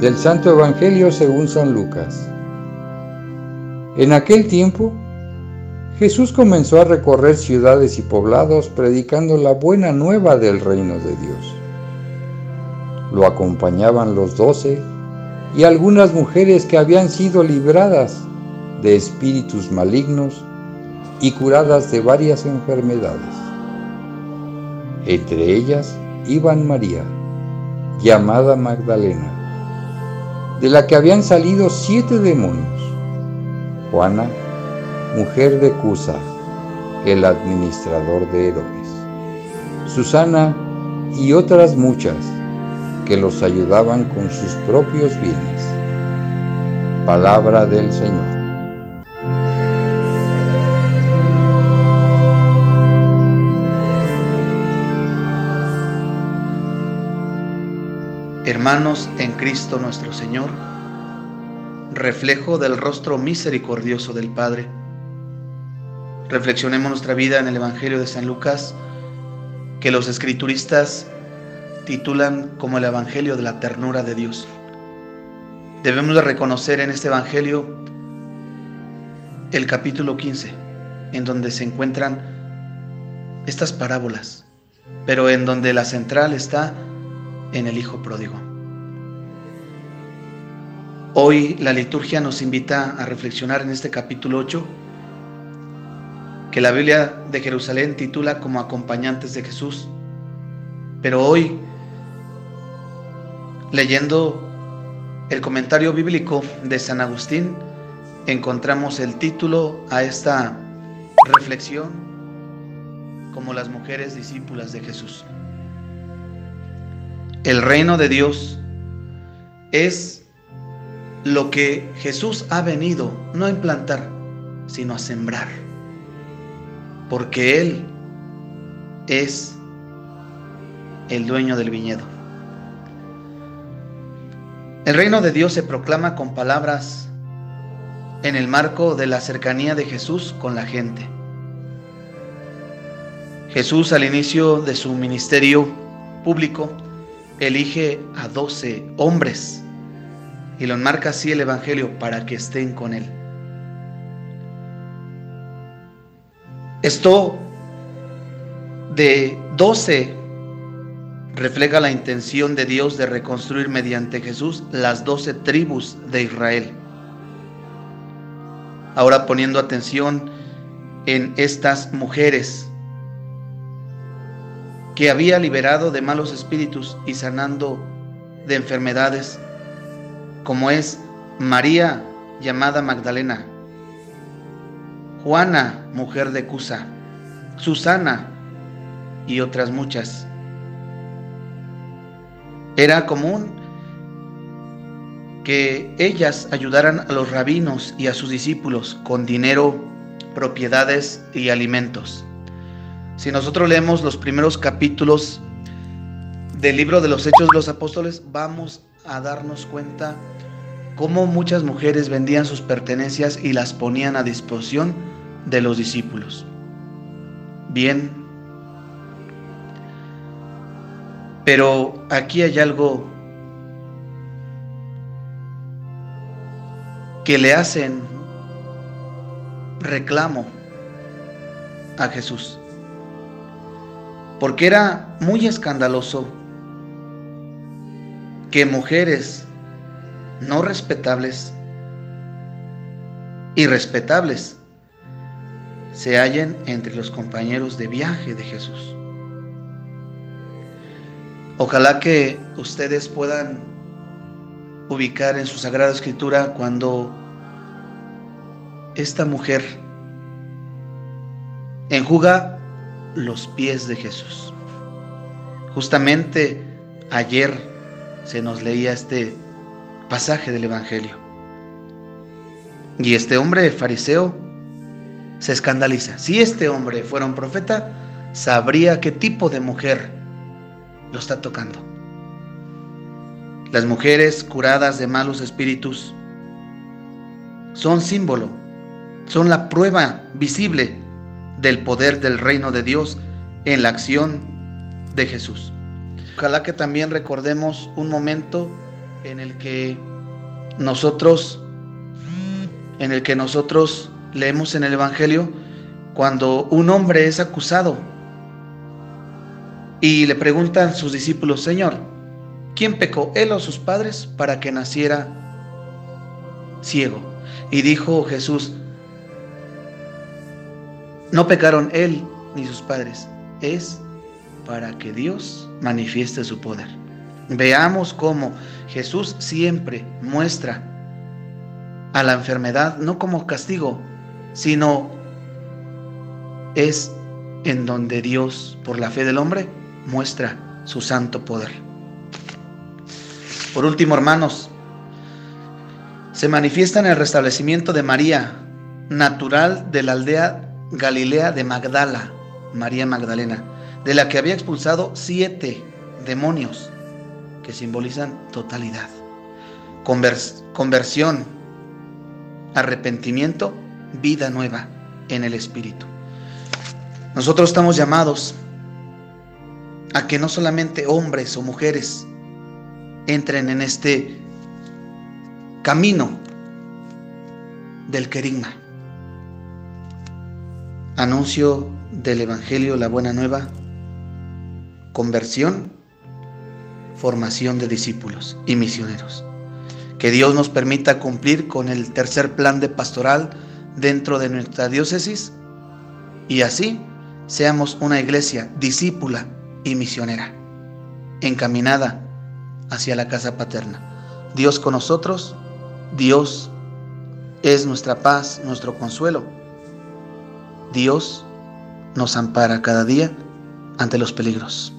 Del Santo Evangelio según San Lucas. En aquel tiempo, Jesús comenzó a recorrer ciudades y poblados predicando la buena nueva del reino de Dios. Lo acompañaban los doce y algunas mujeres que habían sido libradas de espíritus malignos y curadas de varias enfermedades. Entre ellas iban María, llamada Magdalena, de la que habían salido siete demonios, Juana, mujer de Cusa, el administrador de Herodes, Susana y otras muchas que los ayudaban con sus propios bienes. Palabra del Señor. Hermanos en Cristo nuestro Señor, reflejo del rostro misericordioso del Padre, reflexionemos nuestra vida en el Evangelio de San Lucas, que los escrituristas titulan como el Evangelio de la ternura de Dios. Debemos de reconocer en este Evangelio el capítulo 15, en donde se encuentran estas parábolas, pero en donde la central está en el Hijo Pródigo. Hoy la liturgia nos invita a reflexionar en este capítulo 8, que la Biblia de Jerusalén titula como acompañantes de Jesús. Pero hoy, leyendo el comentario bíblico de San Agustín, encontramos el título a esta reflexión como las mujeres discípulas de Jesús. El reino de Dios es lo que Jesús ha venido no a implantar, sino a sembrar. Porque Él es el dueño del viñedo. El reino de Dios se proclama con palabras en el marco de la cercanía de Jesús con la gente. Jesús al inicio de su ministerio público elige a doce hombres y lo enmarca así el Evangelio para que estén con él. Esto de doce refleja la intención de Dios de reconstruir mediante Jesús las doce tribus de Israel. Ahora poniendo atención en estas mujeres que había liberado de malos espíritus y sanando de enfermedades, como es María llamada Magdalena, Juana, mujer de Cusa, Susana y otras muchas. Era común que ellas ayudaran a los rabinos y a sus discípulos con dinero, propiedades y alimentos. Si nosotros leemos los primeros capítulos del libro de los Hechos de los Apóstoles, vamos a darnos cuenta cómo muchas mujeres vendían sus pertenencias y las ponían a disposición de los discípulos. Bien, pero aquí hay algo que le hacen reclamo a Jesús porque era muy escandaloso que mujeres no respetables y respetables se hallen entre los compañeros de viaje de Jesús. Ojalá que ustedes puedan ubicar en su Sagrada Escritura cuando esta mujer enjuga los pies de Jesús. Justamente ayer se nos leía este pasaje del Evangelio. Y este hombre fariseo se escandaliza. Si este hombre fuera un profeta, sabría qué tipo de mujer lo está tocando. Las mujeres curadas de malos espíritus son símbolo, son la prueba visible del poder del reino de Dios en la acción de Jesús. Ojalá que también recordemos un momento en el que nosotros en el que nosotros leemos en el evangelio cuando un hombre es acusado y le preguntan sus discípulos, "Señor, ¿quién pecó, él o sus padres para que naciera ciego?" Y dijo Jesús, "No pecaron él ni sus padres, es para que Dios manifieste su poder." Veamos cómo Jesús siempre muestra a la enfermedad no como castigo, sino es en donde Dios, por la fe del hombre, muestra su santo poder. Por último, hermanos, se manifiesta en el restablecimiento de María, natural de la aldea Galilea de Magdala, María Magdalena, de la que había expulsado siete demonios que simbolizan totalidad. conversión, arrepentimiento, vida nueva en el Espíritu. Nosotros estamos llamados a que no solamente hombres o mujeres entren en este camino del querigma. Anuncio del Evangelio, la buena nueva, conversión formación de discípulos y misioneros. Que Dios nos permita cumplir con el tercer plan de pastoral dentro de nuestra diócesis y así seamos una iglesia discípula y misionera, encaminada hacia la casa paterna. Dios con nosotros, Dios es nuestra paz, nuestro consuelo. Dios nos ampara cada día ante los peligros.